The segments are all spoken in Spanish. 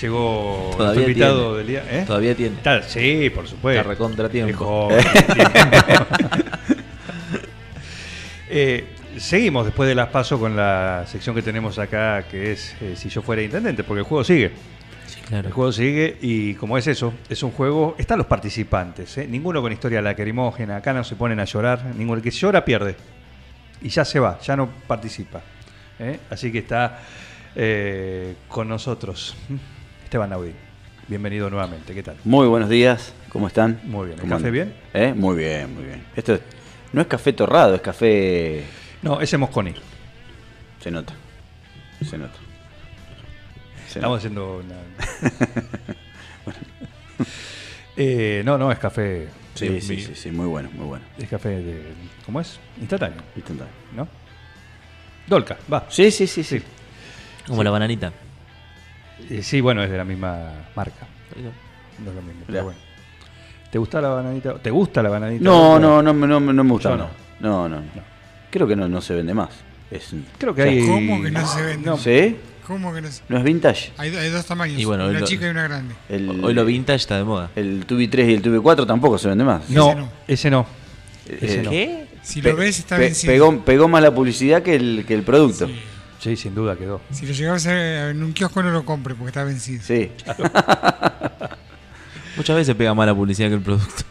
Llegó Todavía invitado tiene. del día. ¿eh? Todavía tiene. Está- sí, por supuesto. Está recontratiempo. Es joven, Eh, seguimos después de las pasos con la sección que tenemos acá, que es eh, Si yo fuera intendente, porque el juego sigue. Sí, claro. El juego sigue y como es eso, es un juego, están los participantes, ¿eh? ninguno con historia lacrimógena, acá no se ponen a llorar, ninguno, el que llora pierde y ya se va, ya no participa. ¿eh? Así que está eh, con nosotros Esteban Naudín. Bienvenido nuevamente, ¿qué tal? Muy buenos días, ¿cómo están? Muy bien, ¿el ¿Cómo café andan? bien? ¿Eh? Muy bien, muy bien. Esto es- no es café torrado, es café... No, ese es Mosconi. Se nota, se nota. Se Estamos nota. haciendo una... Eh, no, no, es café. Sí, de- sí, sí, sí, muy bueno, muy bueno. Es café de... ¿Cómo es? Instantáneo, Instantáneo. ¿no? Dolca, va. Sí, sí, sí, sí. Como la bananita. Eh, sí, bueno, es de la misma marca. No es lo mismo, pero bueno. ¿Te gusta la bananita? ¿Te gusta la bananita? No, no, no, me- no, me- no me gusta. No, no. no, no. Creo que no, no se vende más. Es, Creo que o sea, hay... ¿Cómo que no se vende? No, ¿Sí? ¿Cómo que no se- ¿No es vintage? Hay, hay dos tamaños, Y bueno, una lo- chica y una grande. El, Hoy lo vintage está de moda. El Tubi 3 y el Tubi 4 tampoco se vende más. no, Ese no. ese no. Eh, no. ¿Qué? Si lo ves está pe- vencido. pegó, pegó más la publicidad que el, que el producto. Sí. Sí, sin duda quedó. Si lo llegabas a ver en un kiosco no lo compre porque está vencido. Sí. Muchas veces pega más la publicidad que el producto.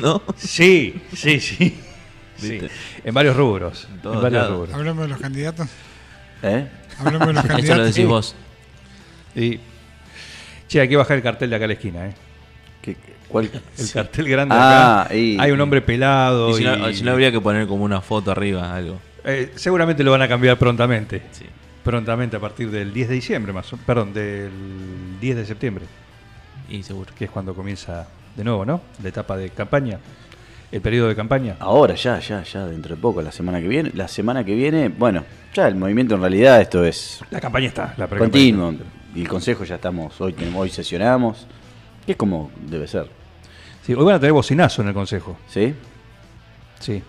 ¿No? Sí, sí, sí. Sí, en varios rubros. En En, todos varios lados. rubros. Hablamos de los candidatos. ¿Eh? Hablamos de los Esto lo candidatos. decís vos. Y, che, hay que bajar el cartel de acá a la esquina, ¿eh? ¿Qué- cuál? El cartel grande de Ah, acá. y- Hay un hombre pelado. Y si, no, si no habría que poner como una foto arriba, algo. Eh, seguramente lo van a cambiar prontamente. Sí. Prontamente a partir del 10 de diciembre, más o- perdón, del 10 de septiembre, Y seguro. que es cuando comienza de nuevo, ¿no? La etapa de campaña, el periodo de campaña. Ahora, ya, ya, ya, dentro de poco, la semana que viene. La semana que viene, bueno, ya el movimiento en realidad esto es La campaña está, la continuo. Y el consejo ya estamos, hoy tenemos, hoy sesionamos. Que es como debe ser. Sí, hoy van a tener bocinazo en el consejo. ¿Sí? Sí,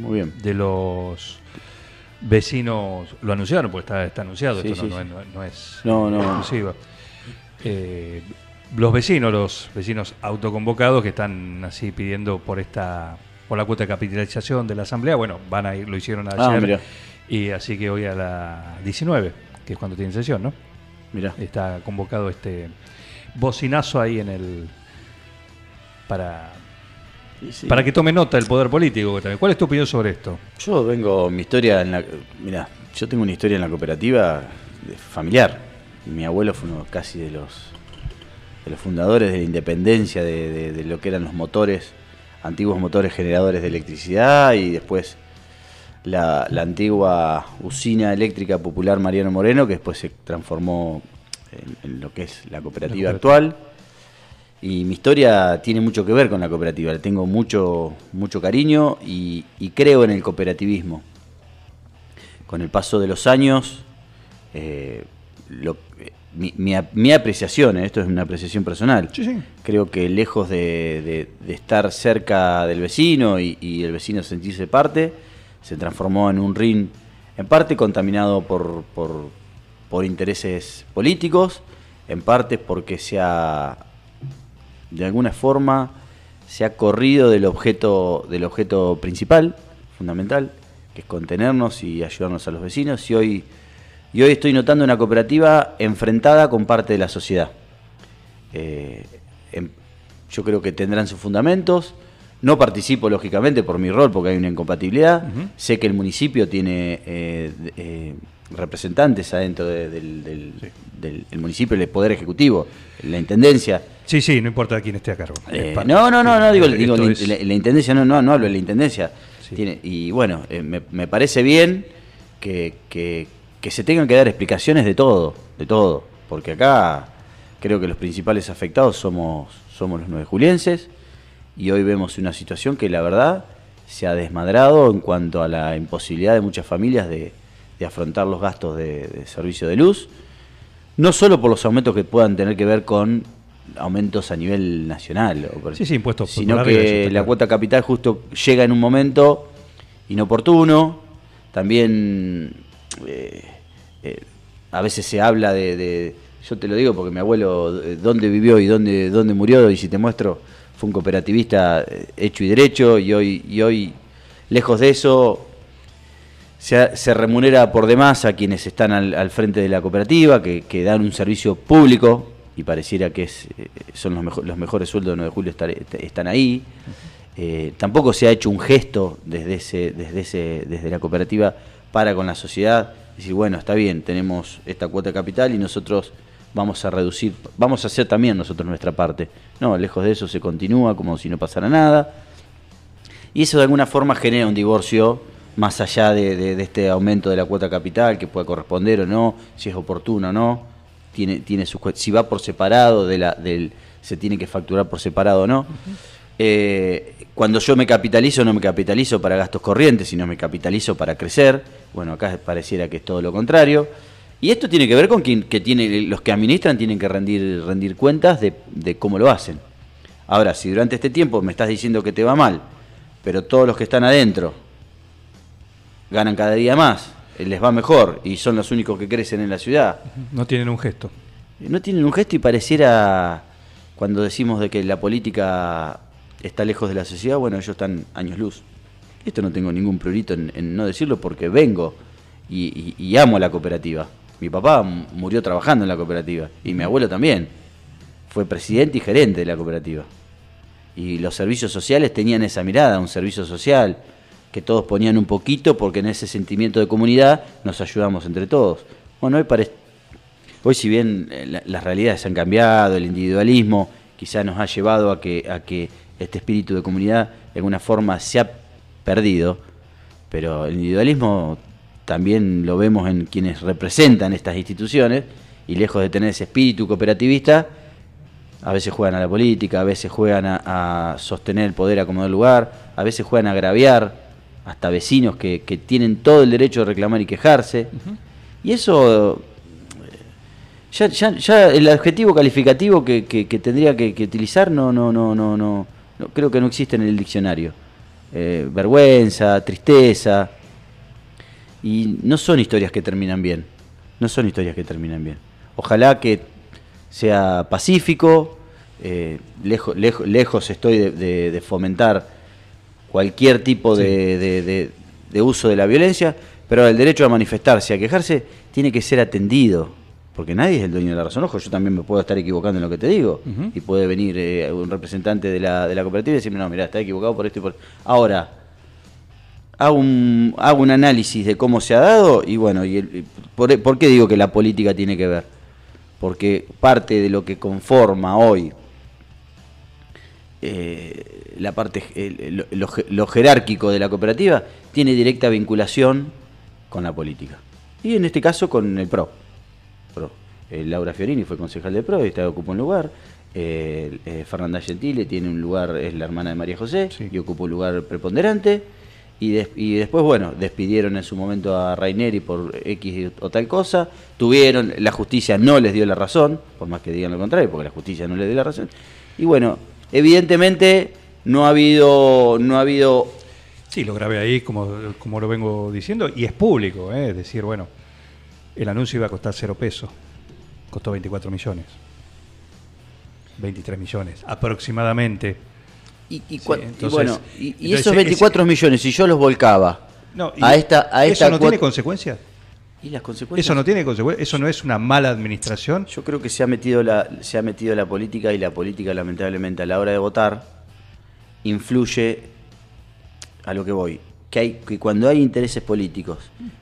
Muy bien. de los vecinos, lo anunciaron porque está, está anunciado, Sí, esto no, sí, no es- no es No, no. exclusiva. Eh, los vecinos, los vecinos autoconvocados que están así pidiendo por esta por la cuota de capitalización de la asamblea, bueno, van a ir, lo hicieron ayer Ah, y así que hoy a la 19, que es cuando tienen sesión, ¿no? Mirá. Está convocado este bocinazo ahí en el para Sí. para que tome nota el poder político. ¿Cuál es tu opinión sobre esto? Yo vengo, mi historia en la. Mirá, yo tengo una historia en la cooperativa familiar. Mi abuelo fue uno casi de los de los fundadores de la independencia de, de- de lo que eran los motores, antiguos motores generadores de electricidad y después la, la antigua usina eléctrica popular Mariano Moreno, que después se transformó en, en lo que es la cooperativa La actual. Y mi historia tiene mucho que ver con la cooperativa, le tengo mucho, mucho cariño y, y creo en el cooperativismo. Con el paso de los años, eh, lo- mi, mi ap- mi apreciación, eh, esto es una apreciación personal, Sí, sí. creo que lejos de, de- de estar cerca del vecino y, y el vecino sentirse parte, se transformó en un ring en parte contaminado por, por, por intereses políticos, en parte porque se ha, de alguna forma, se ha corrido del objeto, del objeto principal, fundamental, que es contenernos y ayudarnos a los vecinos, y hoy, y hoy estoy notando una cooperativa enfrentada con parte de la sociedad. Eh, em- yo creo que tendrán sus fundamentos. No participo, lógicamente, por mi rol, porque hay una incompatibilidad. Sé que el municipio tiene eh, eh, representantes adentro de- del, del- del- el municipio, el Poder Ejecutivo, la Intendencia. Sí, sí, no importa quién esté a cargo. Eh, no, no, no, no, digo, digo la, es- la- la Intendencia, no, no, no hablo de la Intendencia. Sí. Tiene, y bueno, eh, me, me parece bien que, que- que se tengan que dar explicaciones de todo, de todo, porque acá creo que los principales afectados somos, somos los nueve julienses y hoy vemos una situación que la verdad se ha desmadrado en cuanto a la imposibilidad de muchas familias de, de afrontar los gastos de, de servicio de luz, no solo por los aumentos que puedan tener que ver con aumentos a nivel nacional, o por- Sí, sí, impuestos sino que la cuota capital justo llega en un momento inoportuno, también eh, eh, a veces se habla de, de- yo te lo digo porque mi abuelo eh, dónde vivió y dónde, dónde murió, y si te muestro, fue un cooperativista hecho y derecho, y hoy, y hoy lejos de eso, se, se remunera por demás a quienes están al, al frente de la cooperativa, que, que dan un servicio público, y pareciera que es, eh, son los, mejo- los mejores sueldos de 9 de julio estar- est- están ahí. Eh, tampoco se ha hecho un gesto desde, ese, desde, ese, desde la cooperativa para con la sociedad, decir, bueno, está bien, tenemos esta cuota de capital y nosotros vamos a reducir, vamos a hacer también nosotros nuestra parte. No, lejos de eso se continúa como si no pasara nada. Y eso de alguna forma genera un divorcio más allá de, de- de este aumento de la cuota capital que pueda corresponder o no, si es oportuno o no, tiene, tiene sus si va por separado, de la, del, se tiene que facturar por separado o no. Eh, cuando yo me capitalizo, no me capitalizo para gastos corrientes, sino me capitalizo para crecer. Bueno, acá pareciera que es todo lo contrario. Y esto tiene que ver con quien, que tiene, los que administran tienen que rendir, rendir cuentas de, de cómo lo hacen. Ahora, si durante este tiempo me estás diciendo que te va mal, pero todos los que están adentro ganan cada día más, eh, les va mejor y son los únicos que crecen en la ciudad, No tienen un gesto. no tienen un gesto y pareciera, cuando decimos de que la política está lejos de la sociedad, bueno, ellos están años luz. Esto no tengo ningún prurito en, en no decirlo porque vengo y, y- y amo la cooperativa. Mi papá murió trabajando en la cooperativa y mi abuelo también. Fue presidente y gerente de la cooperativa. Y los servicios sociales tenían esa mirada, un servicio social, que todos ponían un poquito porque en ese sentimiento de comunidad nos ayudamos entre todos. Bueno, hoy, pare- hoy si bien eh, la- las realidades han cambiado, el individualismo quizá nos ha llevado a que, a que este espíritu de comunidad de alguna forma se ha perdido, pero el individualismo también lo vemos en quienes representan estas instituciones y lejos de tener ese espíritu cooperativista, a veces juegan a la política, a veces juegan a, sostener el poder a como lugar, a veces juegan a agraviar hasta vecinos que, que tienen todo el derecho de reclamar y quejarse. Y eso, eh, ya, ya, ya el adjetivo calificativo que, que- que tendría que, que utilizar no, no, no, no, no, no, creo que no existe en el diccionario. Eh, vergüenza, tristeza, y no son historias que terminan bien. No son historias que terminan bien. Ojalá que sea pacífico. eh, lejos, lejos, lejos estoy de, de- de fomentar cualquier tipo de, de- de- de uso de la violencia, pero el derecho a manifestarse, a quejarse, tiene que ser atendido. Porque nadie es el dueño de la razón. Ojo, yo también me puedo estar equivocando en lo que te digo. Y puede venir eh, un representante de la, de la cooperativa y decirme, no, mira, está equivocado por esto y por Ahora, hago un, hago un análisis de cómo se ha dado y bueno, y el- y por, ¿por qué digo que la política tiene que ver? Porque parte de lo que conforma hoy eh, la parte el- lo, lo je- lo jerárquico de la cooperativa tiene directa vinculación con la política. Y en este caso con el PRO. PRO. Eh, Laura Fiorini fue concejal del PRO y está, ocupa un lugar. Eh, eh, Fernanda Gentile tiene un lugar, es la hermana de María José, Sí. y ocupa un lugar preponderante. Y, des- y después, bueno, despidieron en su momento a Raineri por X o tal cosa. Tuvieron, la justicia no les dio la razón, por más que digan lo contrario, porque la justicia no les dio la razón. Y bueno, evidentemente no ha habido, no ha habido Sí, lo grabé ahí, como, como lo vengo diciendo, y es público, ¿eh? es decir, bueno, el anuncio iba a costar cero pesos, costó 24 millones. 23 millones, aproximadamente. Y, y Sí, cua- y entonces- bueno, y, esos es- 24 millones, si yo los volcaba No, a esta, a esta ¿Eso no tiene consecuencias? ¿Y las consecuencias? ¿Eso no tiene consecuencias? ¿Eso no es una mala administración? Yo creo que se ha metido la, se ha metido la política y la política lamentablemente a la hora de votar influye a lo que voy. Que hay, que cuando hay intereses políticos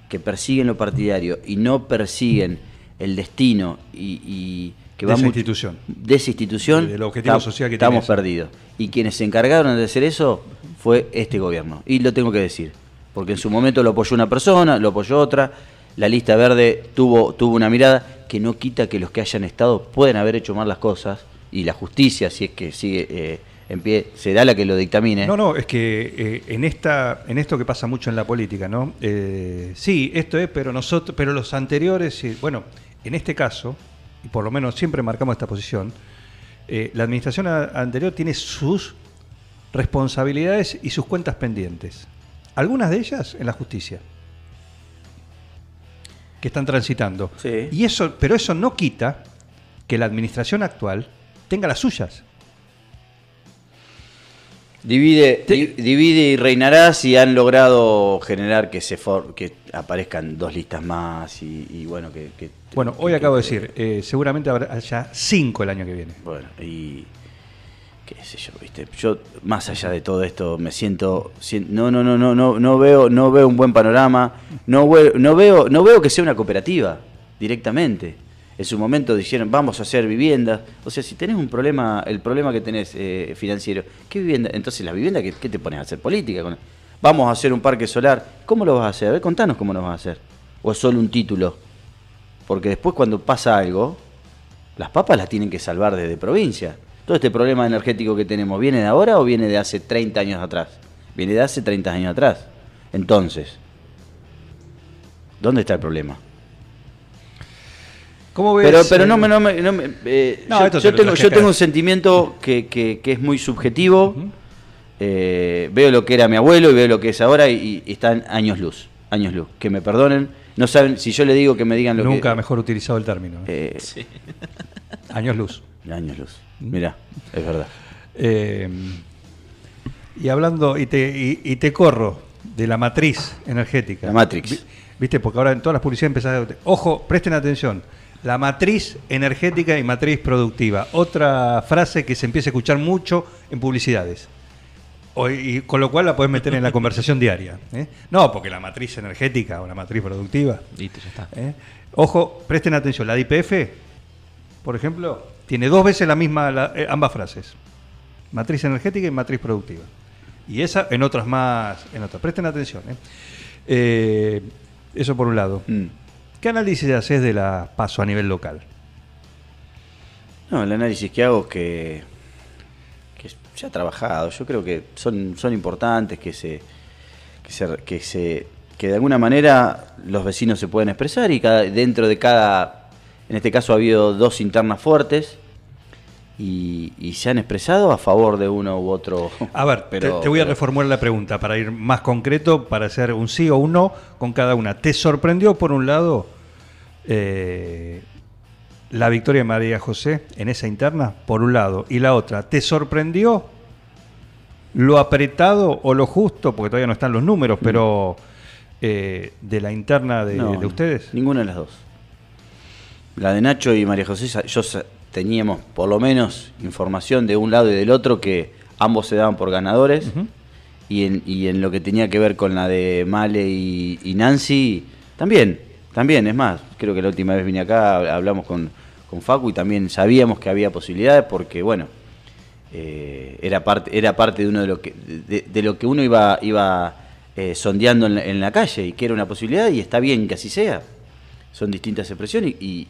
que persiguen lo partidario y no persiguen el destino y, y que De esa institución. de esa institución, del objetivo social que estamos perdidos. Y quienes se encargaron de hacer eso fue este gobierno. Y lo tengo que decir. Porque en su momento lo apoyó una persona, lo apoyó otra. La lista verde tuvo, tuvo una mirada que no quita que los que hayan estado pueden haber hecho mal las cosas. Y la justicia, si es que sigue eh, en pie, será la que lo dictamine. No, no, es que eh, en esta, en esto que pasa mucho en la política, ¿no? Eh, sí, esto es, pero nosotros, pero los anteriores, bueno, en este caso, y por lo menos siempre marcamos esta posición, eh, la administración anterior tiene sus responsabilidades y sus cuentas pendientes. Algunas de ellas en la justicia. Que están transitando. Sí. Y eso, pero eso no quita que la administración actual tenga las suyas. Divide, di- divide y reinará si han logrado generar que se for- que aparezcan dos listas más y, y bueno que, que- Bueno, hoy que- acabo de decir, eh, seguramente habrá haya cinco el año que viene. Bueno, y qué sé yo, viste. Yo más allá de todo esto me siento, sien- no, no, no, no, no, no veo, no veo un buen panorama. No, veo- no veo, que sea una cooperativa directamente. En su momento dijeron vamos a hacer viviendas. O sea, si tenés un problema, el problema que tenés eh, financiero, ¿qué vivienda? Entonces la vivienda, ¿qué, qué te pones a hacer política? con- Vamos a hacer un parque solar. ¿Cómo lo vas a hacer? A ver, contanos cómo lo vas a hacer. O es solo un título. Porque después cuando pasa algo, las papas las tienen que salvar desde provincia. Todo este problema energético que tenemos, ¿viene de ahora o viene de hace 30 años atrás? Viene de hace 30 años atrás. Entonces, ¿dónde está el problema? ¿Cómo ves? Pero, pero eh, no me... No me- no me- eh, No, yo, tengo, yo tengo un sentimiento que, que- que es muy subjetivo. Eh, veo lo que era mi abuelo y veo lo que es ahora y, y están años luz. Años luz. Que me perdonen. No saben, si yo le digo que me digan lo Nunca que... mejor utilizado el término. Años luz. Años luz. Mirá, es verdad. Eh, y hablando, y te, y, y te corro de la matriz energética. La Matrix. Vi- Viste, porque ahora en todas las publicidades empezás a... Ojo, presten atención. La matriz energética y matriz productiva. Otra frase que se empieza a escuchar mucho en publicidades. O- y con lo cual la puedes meter en la conversación diaria. ¿eh? No, porque la matriz energética o la matriz productiva. Listo, ya está. ¿eh? Ojo, presten atención. La de IPF, por ejemplo, tiene dos veces la misma, la- eh, ambas frases. Matriz energética y matriz productiva. Y esa en otras más, en otras. Presten atención. ¿eh? Eh, eso por un lado. Mm. ¿Qué análisis haces de la paso a nivel local? No, el análisis que hago es que, que se ha trabajado. Yo creo que son, son importantes, que se, que se, que se, que de alguna manera los vecinos se pueden expresar y cada, dentro de cada, en este caso ha habido dos internas fuertes y, y se han expresado a favor de uno u otro. A ver, Pero- te, te voy a reformular la pregunta para ir más concreto, para hacer un sí o un no con cada una. ¿Te sorprendió, por un lado, eh, la victoria de María José en esa interna? Por un lado. Y la otra, ¿te sorprendió lo apretado o lo justo, porque todavía no están los números, pero eh, de la interna de, No, de ustedes? Ninguna de las dos. La de Nacho y María José, yo teníamos por lo menos información de un lado y del otro que ambos se daban por ganadores. Y, en, y en lo que tenía que ver con la de Male y, y Nancy, también, también, es más, creo que la última vez vine acá, hab- hablamos con, con Facu y también sabíamos que había posibilidades porque, bueno, eh, era parte era parte de uno de lo que de, de lo que uno iba iba eh, sondeando en la, en la calle y que era una posibilidad y está bien que así sea. Son distintas expresiones y, y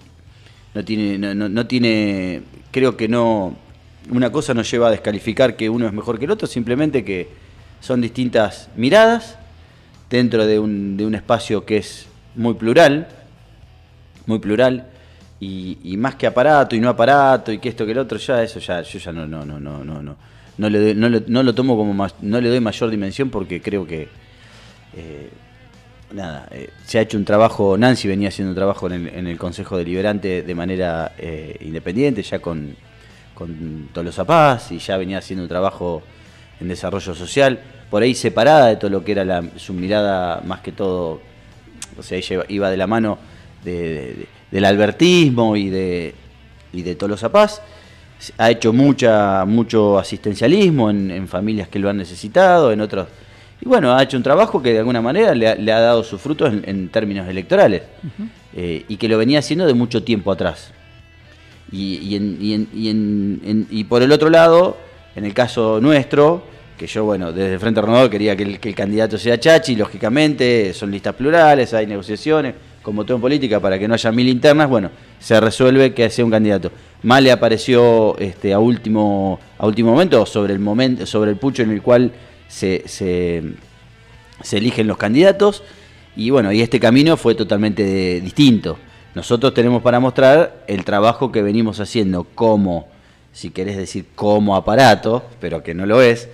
no tiene no, no- tiene creo que no una cosa no lleva a descalificar que uno es mejor que el otro simplemente que son distintas miradas dentro de un, de un espacio que es muy plural muy plural y, más que aparato y no aparato y que esto que el otro ya eso ya yo ya no no no no no no. No le doy- no, le- no lo tomo como más, no le doy mayor dimensión porque creo que eh, nada eh, se ha hecho un trabajo Nancy venía haciendo un trabajo en el, en el Consejo Deliberante de manera eh, independiente ya con con Tolosa Paz y ya venía haciendo un trabajo en desarrollo social por ahí separada de todo lo que era su mirada más que todo o sea, ella iba- de la mano de- de- de- del albertismo y de, y de Tolosa Paz. Ha hecho mucha, mucho asistencialismo en, en familias que lo han necesitado, en otros. Y bueno, ha hecho un trabajo que de alguna manera le ha, le ha dado sus frutos en, en términos electorales eh, y que lo venía haciendo de mucho tiempo atrás. Y, y en- y en- y en- en- y por el otro lado, en el caso nuestro, que yo, bueno, desde el Frente Renovador quería que el, que el candidato sea Chachi, lógicamente, son listas plurales, hay negociaciones, como todo en política, para que no haya mil internas, bueno, se resuelve que sea un candidato. Male apareció este, a último a último momento sobre el momento sobre el pucho en el cual se, se, eligen los candidatos y bueno, y este camino fue totalmente distinto. Nosotros tenemos para mostrar el trabajo que venimos haciendo como, si querés decir como aparato, pero que no lo es,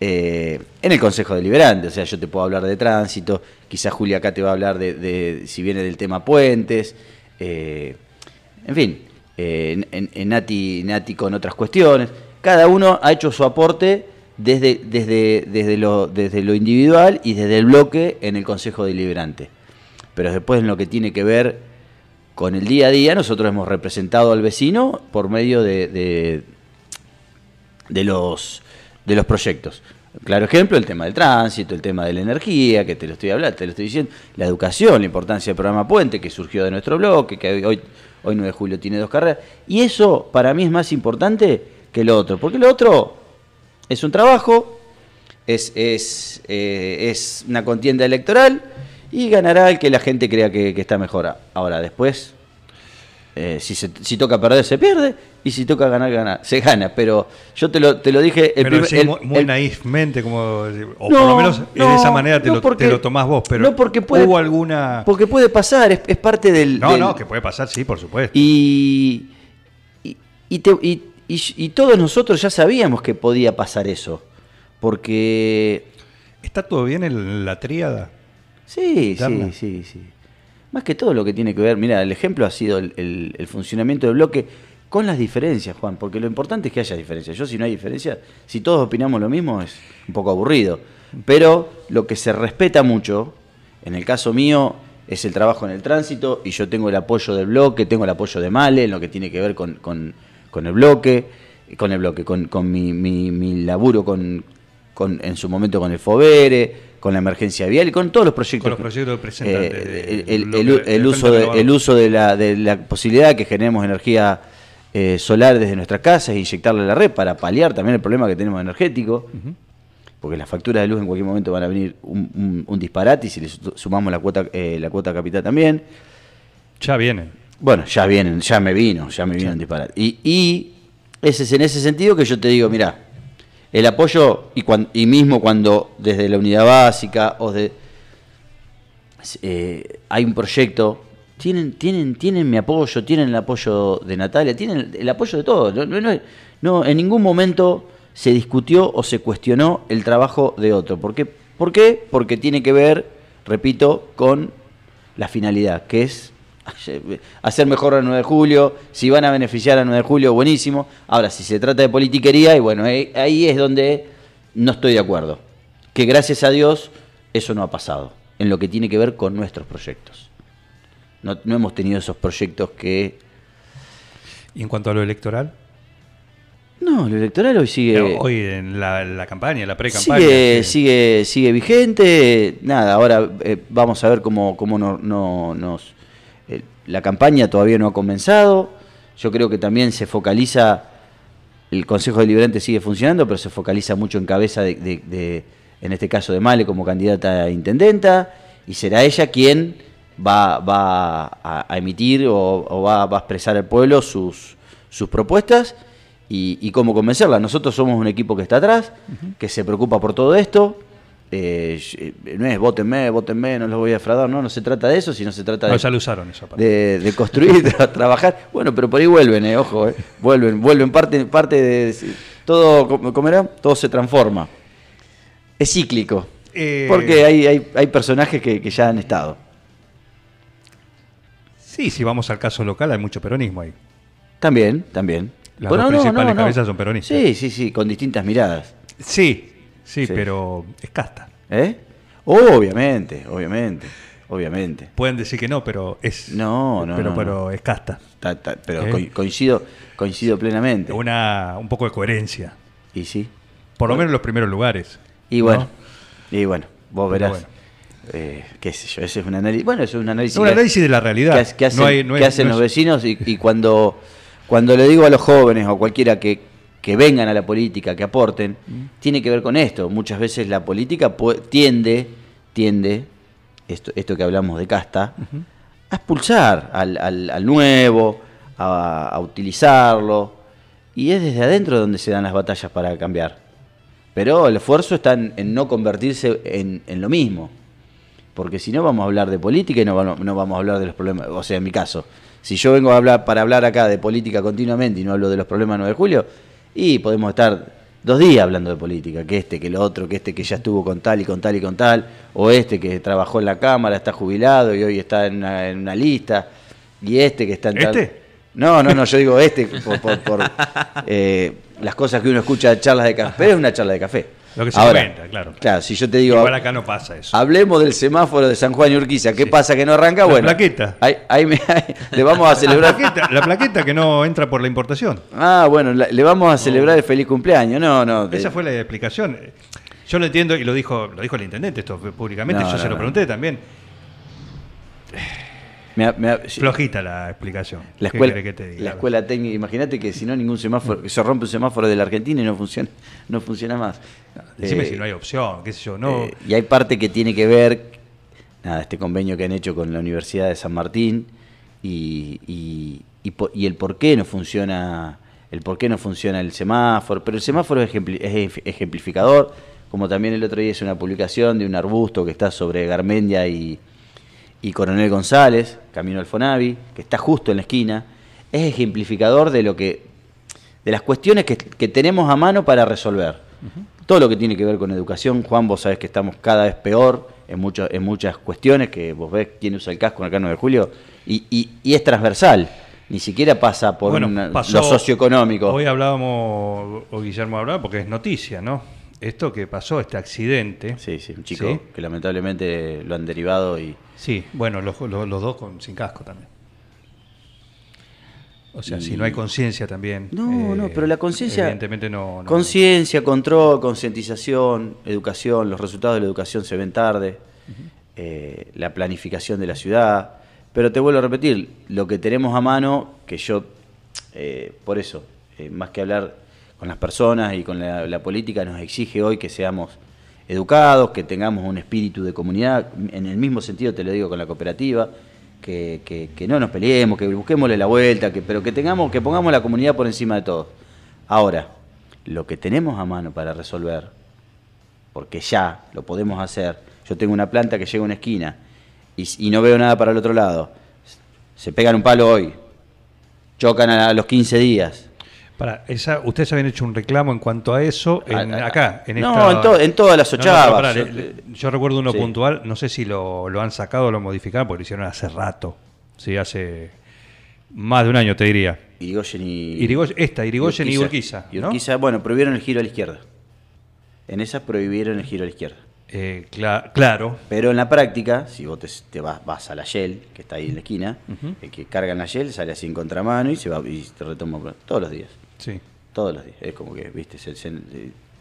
eh, en el Consejo Deliberante. O sea, yo te puedo hablar de tránsito, quizás Julia acá te va a hablar de, de si viene del tema puentes, eh, en fin, eh, en, en Nati, Nati con otras cuestiones. Cada uno ha hecho su aporte desde, desde, desde, lo, desde lo individual y desde el bloque en el Consejo Deliberante. Pero después en lo que tiene que ver con el día a día, nosotros hemos representado al vecino por medio de, de, los, de los proyectos. Claro ejemplo, el tema del tránsito, el tema de la energía, que te lo estoy hablando, te lo estoy diciendo, la educación, la importancia del programa Puente, que surgió de nuestro bloque, que hoy, hoy 9 de julio tiene dos carreras. Y eso para mí es más importante que lo otro, porque lo otro es un trabajo, es, es, eh, es una contienda electoral y ganará el que la gente crea que, que está mejor. Ahora, después, eh, si, se, si toca perder, se pierde, y si toca ganar, gana, se gana. Pero yo te lo, te lo dije... El pero primer- sí, el- muy, el- naifmente, como, o No, por lo menos no, de esa manera te, no lo, porque- te lo tomás vos, pero no porque puede- hubo alguna... Porque puede pasar, es, es parte del... No, del- no, que puede pasar, sí, por supuesto. Y, y, y te- y- y- y todos nosotros ya sabíamos que podía pasar eso. Porque... ¿Está todo bien en la tríada? Sí, sí, sí, sí. Más que todo lo que tiene que ver, mira, el ejemplo ha sido el, el- el funcionamiento del bloque con las diferencias, Juan, porque lo importante es que haya diferencias. Yo si no hay diferencias, si todos opinamos lo mismo es un poco aburrido. Pero lo que se respeta mucho, en el caso mío, es el trabajo en el tránsito y yo tengo el apoyo del bloque, tengo el apoyo de Male en lo que tiene que ver con, con- con el bloque, con el bloque, con, con mi, mi- mi laburo con, con- en su momento con el FOBERE, con la emergencia vial y con todos los proyectos. Con los proyectos presentantes Eh, del el, el- el- uso de, el uso de la, de la posibilidad de que generemos energía eh, solar desde nuestras casas e inyectarla a la red para paliar también el problema que tenemos energético. Porque las facturas de luz en cualquier momento van a venir un, un- un disparate y si le su- sumamos la cuota, eh, la cuota capital también. Ya vienen. Bueno, ya vienen, ya me vino, ya me vino un disparate. Y, y ese es en ese sentido que yo te digo, mira, el apoyo, y, cuan- y mismo cuando desde la unidad básica o de eh, hay un proyecto, tienen, tienen, tienen mi apoyo, tienen el apoyo de Natalia, tienen el, el apoyo de todos. No- no- no, en ningún momento se discutió o se cuestionó el trabajo de otro. ¿Por qué? ¿Por qué? Porque tiene que ver, repito, con la finalidad, que es hacer mejor a 9 de julio, si van a beneficiar a 9 de julio, buenísimo. Ahora, si se trata de politiquería, y bueno, ahí, es donde no estoy de acuerdo. Que gracias a Dios eso no ha pasado, en lo que tiene que ver con nuestros proyectos. No, no hemos tenido esos proyectos que... Y en cuanto a lo electoral, No, lo electoral hoy sigue... hoy en la, la campaña, la pre-campaña. Sigue, sigue, sigue vigente. Nada, ahora eh, vamos a ver cómo, cómo no, no- nos. La campaña todavía no ha comenzado. Yo creo que también se focaliza. El Consejo Deliberante sigue funcionando, pero se focaliza mucho en cabeza de, de- de- en este caso de Male como candidata a intendenta. Y será ella quien va, va a, a emitir o, o va, va a expresar al pueblo sus, sus propuestas y, y cómo convencerla. Nosotros somos un equipo que está atrás, que se preocupa por todo esto. Eh, eh, no es votenme, votenme, no los voy a defraudar, no, no se trata de eso, sino se trata No, de, ya lo usaron esa parte. de, de construir, tra- trabajar. Bueno, pero por ahí vuelven, eh, ojo, eh, vuelven, vuelven parte, parte de todo, ¿cómo era? Todo se transforma. Es cíclico. Porque hay, hay, hay personajes que, que ya han estado. Sí, si vamos al caso local, hay mucho peronismo ahí. También, también. Las dos principales cabezas son peronistas. Sí, sí, sí, con distintas miradas. Sí, sí, Sí. pero es casta. ¿Eh? Obviamente, obviamente, obviamente. Pueden decir que no, pero es. No, no, Pero, no, pero no. es casta. Ta- ta- pero ¿Eh? co- coincido, coincido plenamente. Una, un poco de coherencia. Y sí. Por lo menos en los primeros lugares. Y bueno, y bueno, vos verás. bueno. Eh, qué sé yo, ese es un análisis. Bueno, eso es un análisis. Un que- análisis de la realidad. que, hace- que hacen, No hay- no que es- hacen no los es- vecinos y, y cuando, cuando le digo a los jóvenes o cualquiera que, que vengan a la política, que aporten, Mm. tiene que ver con esto. Muchas veces la política tiende, tiende, esto, esto que hablamos de casta, a a expulsar al, al- al nuevo, a, a utilizarlo. Y es desde adentro donde se dan las batallas para cambiar. Pero el esfuerzo está en, en no convertirse en, en lo mismo. Porque si no vamos a hablar de política y no vamos, no vamos a hablar de los problemas. O sea, en mi caso, si yo vengo a hablar para hablar acá de política continuamente y no hablo de los problemas del 9 de julio, y podemos estar dos días hablando de política, que este, que lo otro, que este que ya estuvo con tal y con tal y con tal, o este que trabajó en la Cámara, está jubilado y hoy está en una, en una lista, y este que está en tal- ¿Este? No, no, no, yo digo este por, por- por, eh, las cosas que uno escucha de charlas de café, pero es una charla de café. Lo que se Ahora, claro. Claro, si yo te digo, Igual acá no pasa eso. Hablemos del semáforo de San Juan y Urquiza. ¿Qué Sí. pasa que no arranca? La bueno, plaqueta. Ahí, ahí me- ahí le vamos a La celebrar. plaqueta, la plaqueta que no entra por la importación. Ah, bueno, la- le vamos a celebrar el feliz cumpleaños. No, no. Esa fue la explicación. Yo lo entiendo y lo dijo, lo dijo el intendente esto públicamente, No, yo no, se lo pregunté también. Me me. Flojita la explicación. La ¿Qué escuela, que te diga? la escuela técnica, imagínate que si no ningún semáforo, se rompe un semáforo de la Argentina y no funciona, no funciona más. Decime Eh, si no hay opción, qué sé yo, no. Eh, y hay parte que tiene que ver, nada, este convenio que han hecho con la Universidad de San Martín y, y, y el por qué no funciona el por qué no funciona el semáforo, pero el semáforo es, ejempli- es ej- ejemplificador, como también el otro día hice una publicación de un arbusto que está sobre Garmendia y, y Coronel González, camino al Fonavi, que está justo en la esquina, es ejemplificador de lo que de las cuestiones que, que tenemos a mano para resolver. Todo lo que tiene que ver con educación, Juan, vos sabés que estamos cada vez peor en, muchos en muchas cuestiones, que vos ves quién usa el casco en el 9 de julio, y, y- y es transversal, ni siquiera pasa por Bueno, una- pasó- lo socioeconómico. Hoy hablábamos, o Guillermo hablaba, porque es noticia, ¿no? Esto que pasó, este accidente. Sí, sí, un chico Sí. que lamentablemente lo han derivado y... Sí, bueno, los, los- los dos con, sin casco también. O sea, si no hay conciencia también. No, eh, no, pero la conciencia... Evidentemente no. no- Conciencia, control, concientización, educación, los resultados de la educación se ven tarde, eh, la planificación de la ciudad, pero te vuelvo a repetir, lo que tenemos a mano, que yo, eh, por eso, eh, más que hablar con las personas y con la, la política, nos exige hoy que seamos educados, que tengamos un espíritu de comunidad, en el mismo sentido te lo digo con la cooperativa, que, que- no nos peleemos, que busquémosle la vuelta, que, pero que tengamos, que pongamos la comunidad por encima de todo. Ahora, lo que tenemos a mano para resolver, porque ya lo podemos hacer, yo tengo una planta que llega a una esquina y, y no veo nada para el otro lado, se pegan un palo hoy, chocan a, los 15 días. Para, esa, ustedes habían hecho un reclamo en cuanto a eso en- Ah, ah, acá, en no, esta- en to- en todas las No, no, ochavas. pará, Yo- le- le- yo recuerdo uno Sí. puntual, no sé si lo, lo han sacado o lo modificaron, porque lo hicieron hace rato. Sí, hace más de un año, te diría. Irigoyen y... Irigoyen- esta, Irigoyen y Urquiza, Y ¿no? Urquiza, bueno, prohibieron el giro a la izquierda. En esa prohibieron el giro a la izquierda. Eh, cla- claro. Pero en la práctica, si vos te, te vas, vas a la Shell, que está ahí en la esquina, el que carga en la Shell sale así en contramano y se va y te retoma todos los días. Sí. Todos los días. Es como que, viste, se- se-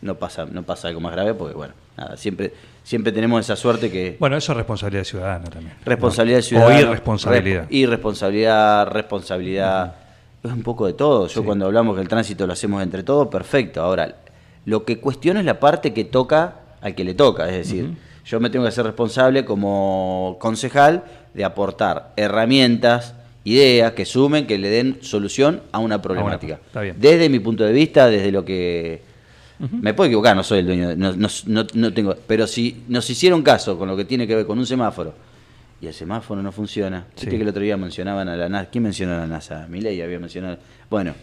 no, pasa, no pasa algo más grave porque, bueno, nada, siempre, siempre tenemos esa suerte que... Bueno, eso es responsabilidad ciudadana también. Responsabilidad ¿no? ciudadana. O irresponsabilidad. Resp- irresponsabilidad, responsabilidad. Es un poco de todo. Yo Sí. cuando hablamos que el tránsito lo hacemos entre todos, perfecto. Ahora, lo que cuestiono es la parte que toca al que le toca. Es decir, yo me tengo que hacer responsable como concejal de aportar herramientas, ideas que sumen, que le den solución a una problemática. Desde mi punto de vista, desde lo que me puedo equivocar, no soy el dueño, de- no, no, no- no tengo, pero si nos hicieron caso con lo que tiene que ver con un semáforo y el semáforo no funciona, Sí. viste que el otro día mencionaban a la NASA, ¿quién mencionó a la NASA? Milei había mencionado, bueno,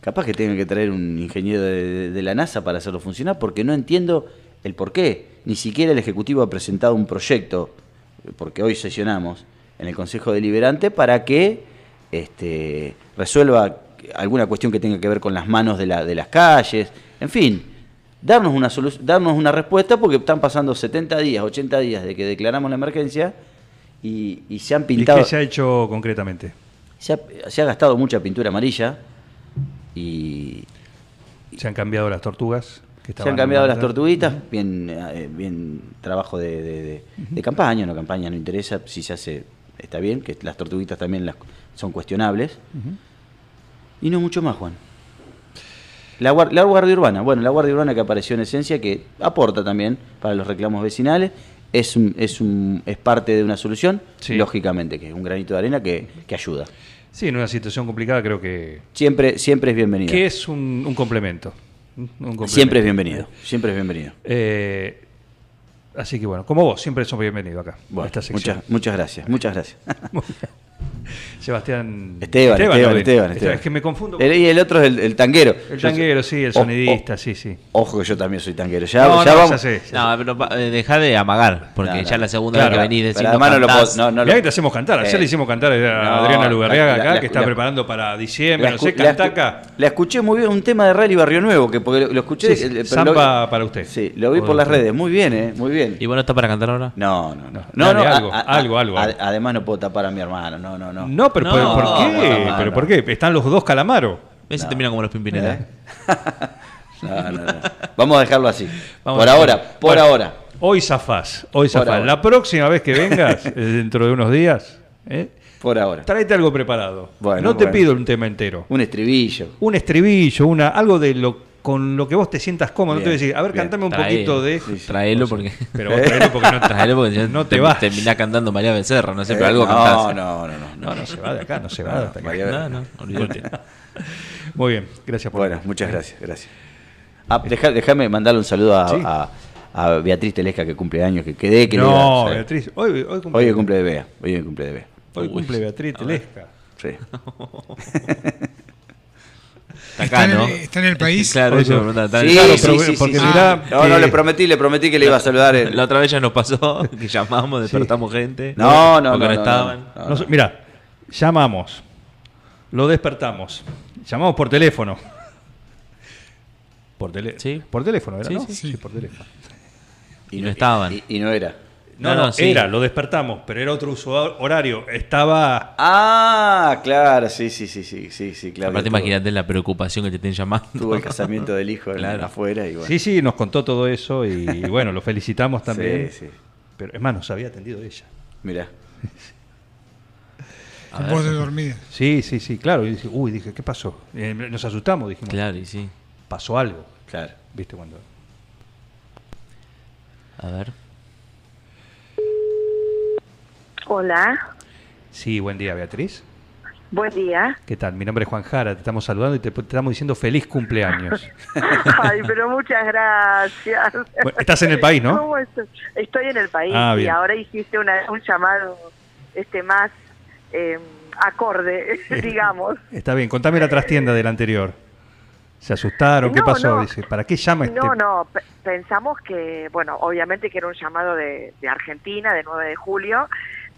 capaz que tengan que traer un ingeniero de, de- de la NASA para hacerlo funcionar porque no entiendo el por qué, ni siquiera el Ejecutivo ha presentado un proyecto, porque hoy sesionamos en el Consejo Deliberante para que este, resuelva alguna cuestión que tenga que ver con las manos de, la- de las calles, en fin, darnos una, darnos una respuesta porque están pasando 70 días, 80 días de que declaramos la emergencia y, y se han ¿Y pintado, qué se ha hecho concretamente? se ha, se ha gastado mucha pintura amarilla y Se han cambiado las tortugas. Se han cambiado las tortuguitas, bien, eh, bien trabajo de, de- de- de campaña, no campaña, no interesa, si se hace está bien, que las tortuguitas también las, son cuestionables. Y no mucho más, Juan. La, la Guardia Urbana, bueno, la Guardia Urbana que apareció en esencia, que aporta también para los reclamos vecinales, es, un- es, un- es parte de una solución, Sí. lógicamente, que es un granito de arena que, que ayuda. Sí, en una situación complicada creo que, Siempre, siempre es bienvenido. que es un, un complemento. Un complemento. Siempre es bienvenido. Siempre es bienvenido. Eh, así que bueno, como vos, siempre sos bienvenido acá. a Bueno, esta sección. muchas, muchas gracias. Muchas gracias. Sebastián. Esteban, Esteban. Esteban, Esteban. Es que me confundo. El- y el otro es el, el tanguero. El Yo- tanguero, sí, el sonidista, o- sí, sí. Ojo que yo también soy tanguero. Ya, no, ya no, vamos. ya sé. ya No, pero eh, dejá de amagar, porque No, no, ya la segunda claro, vez que venís diciendo además no lo puedo. No, no Mirá lo- que te hacemos cantar. Ayer Eh, le hicimos cantar a no, Adriana Lugarriaga la- acá, la- que está la- preparando para diciembre, no sé, escu- cantaca. la escuché muy bien, un tema de Rally Barrio Nuevo, que porque lo, lo escuché. Sí, sí, eh, para usted. Sí, lo vi por las redes. Muy bien, ¿eh? Muy bien. ¿Y bueno está para cantar ahora? No, no, no. No, no, algo, algo. Además no puedo tapar a mi hermano. No, no, no. No, pero No, ¿por, no, qué? no, ¿Pero por qué? Están los dos calamaros. Ese termina como los Pimpinela. ¿Eh? No, no, no. Vamos a dejarlo así. Vamos por ahora, por Bueno, ahora. Hoy zafás, hoy Por zafás. ahora. La próxima vez que vengas, eh, dentro de unos días, ¿eh? Por ahora. tráete algo preparado. Bueno, no te bueno. pido un tema entero. Un estribillo. Un estribillo, una, algo de lo con lo que vos te sientas cómodo. no te voy a Bien, decir, a ver, bien. cantame un Trae- poquito de. Sí, sí. Traelo porque. Pero vos traelo porque no, Traelo porque si no te vas. Terminás cantando María Becerra, no sé, pero Eh, algo no, cantás. no, no, no, No, no se va de acá, no se va de acá. María- No, no, olvídate. Muy bien, gracias por Bueno, muchas gracias, gracias. Ah, deja- déjame mandarle un saludo a, Sí. a- a Beatriz Telesca que cumple años, que quedé que le iba No. Beatriz, hoy, hoy cumple, Hoy cumple de Bea, hoy es cumple de Bea. hoy Uy. cumple Beatriz Telesca. Sí. Está Está acá, en, ¿no? el, está en el país. Claro, eso me preguntan, Sí, Claro, sí, pero- sí, porque sí, mirá sí. No, no, le prometí, le prometí que le iba a saludar. el- La otra vez ya nos pasó que llamamos, despertamos gente. No, no, porque no, no, estaban. no, no. Nos- Mira, llamamos, lo despertamos, llamamos por teléfono. Por, tele- Sí. por teléfono. Sí, no? sí. Sí. por teléfono. Y no estaban. Y, y no era. No, No, no, sí. era, lo despertamos, pero era otro uso horario. Estaba. Ah, claro, sí, sí, sí, sí, sí, sí, claro. Aparte, imagínate la preocupación que te estén llamando. Tuvo el casamiento del hijo Claro. afuera y bueno. Sí, sí, nos contó todo eso y, y bueno, lo felicitamos también. Sí, sí. Pero es más, nos había atendido ella. Mirá. A Con ver. voz de dormida. Sí, sí, sí, claro. Y dije, uy, dije, ¿qué pasó? Eh, nos asustamos, dijimos, Claro, y sí. pasó algo. Claro. ¿Viste cuando? A ver. Hola, Sí, buen día, Beatriz. buen día. ¿Qué tal? Mi nombre es Juan Jara, te estamos saludando y te, te estamos diciendo feliz cumpleaños. Ay, pero muchas gracias. Bueno, estás en el país, ¿no? ¿Cómo? Estoy en el país Ah, y ahora hiciste una- un llamado este más eh, acorde, digamos. Está bien, contame la trastienda del anterior. ¿Se asustaron? ¿Qué No, pasó? no. Dice, ¿para qué llama este? No, no, pe- pensamos que, bueno, obviamente que era un llamado de, de Argentina, de 9 de julio,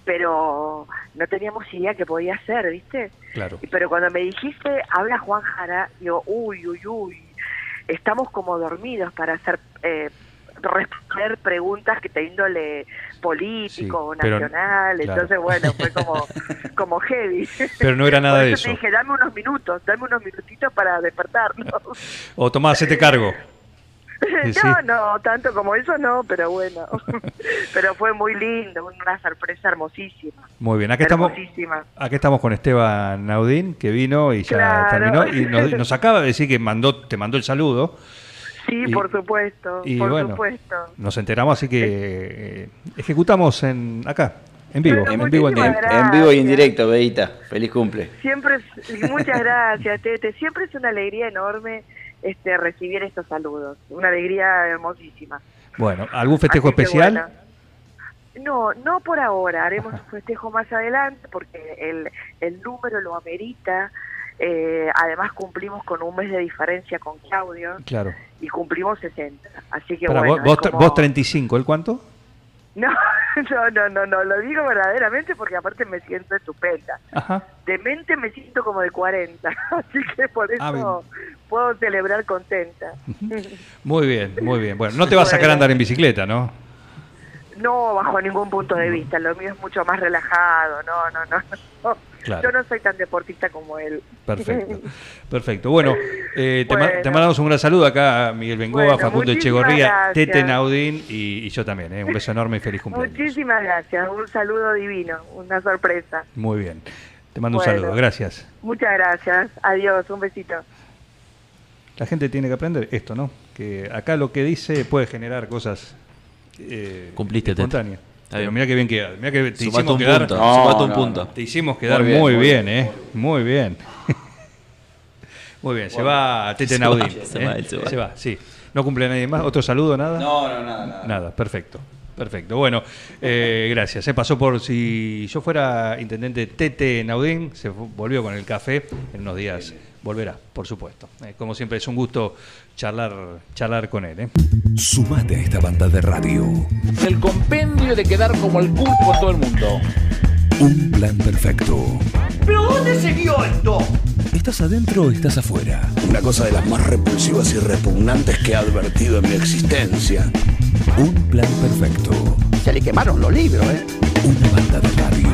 pero no teníamos idea que podía ser, ¿viste? Claro. Pero cuando me dijiste, habla Juan Jara, digo, uy, uy, uy, estamos como dormidos para hacer, eh, responder preguntas que te índole político o Sí, pero- nacional, claro. entonces bueno, fue como, como heavy. Pero no era nada Por de eso te dije, dame unos minutos, dame unos minutitos para despertarnos. O tomá, hacete cargo. Sí, sí. no, no, tanto como eso no, pero bueno. pero fue muy lindo, una sorpresa hermosísima. Muy bien, acá estamos, acá estamos con Esteban Naudín, que vino y ya Claro. terminó. Y nos, nos acaba de decir que mandó, te mandó el saludo. Sí, Y- por supuesto, Y por bueno, supuesto. nos enteramos, así que eh, ejecutamos en acá, en vivo, Bueno, en vivo en vivo y en directo, Beita. Feliz cumple. Siempre muchas gracias, Tete. Siempre es una alegría enorme este recibir estos saludos. Una alegría hermosísima. Bueno, ¿algún festejo Así especial? bueno. No, no por ahora. Haremos un festejo más adelante porque el, el número lo amerita. Eh, además cumplimos con un mes de diferencia con Claudio Claro. y cumplimos 60. Así que bueno. vos, vos, como- vos 35, ¿el cuánto? No, no, no, no, no, lo digo verdaderamente porque aparte me siento estupenda. Ajá. De mente me siento como de 40, así que por eso Ah, bien. puedo celebrar contenta. Muy bien, muy bien. Bueno, no te vas a sacar a andar en bicicleta, ¿no? No bajo ningún punto de vista, lo mío es mucho más relajado, no, no, no. no. Claro. Yo no soy tan deportista como él. Perfecto. Perfecto. Bueno, eh, te, ma- Bueno. te mandamos un gran saludo acá a Miguel Bengoa, Bueno, Facundo Echegorría, gracias. Tete Naudín y, y yo también. ¿eh? Un beso enorme y feliz cumpleaños. Muchísimas gracias, un saludo divino, una sorpresa. Muy bien. Te mando Bueno. un saludo. Gracias. Muchas gracias, adiós, un besito. La gente tiene que aprender esto, ¿no? Que acá lo que dice puede generar cosas eh, Cumpliste, Tete. Pero bien. mira que bien queda. Mira que te Sumate hicimos un quedar, punto. No, sumate un no, punto. no. te hicimos quedar Muy muy bien, bien, muy ¿eh? Muy bien. muy bien, se va Tete Naudín. va, se ¿eh? va, se va. sí. ¿No cumple nadie más? ¿Otro saludo, nada? No, no, nada, nada. Nada, perfecto. Perfecto. Bueno, eh, gracias. Se pasó por si yo fuera intendente Tete Naudín, se volvió con el café en unos días. Volverá, por supuesto. Eh, como siempre, es un gusto charlar, charlar con él. ¿eh? Sumate a esta banda de radio. El compendio de quedar como el culo con todo el mundo. Un plan perfecto. ¿Pero dónde se vio esto? ¿Estás adentro o estás afuera? Una cosa de las más repulsivas y repugnantes que he advertido en mi existencia. Un plan perfecto. Se le quemaron los libros, ¿eh? Una banda de radio.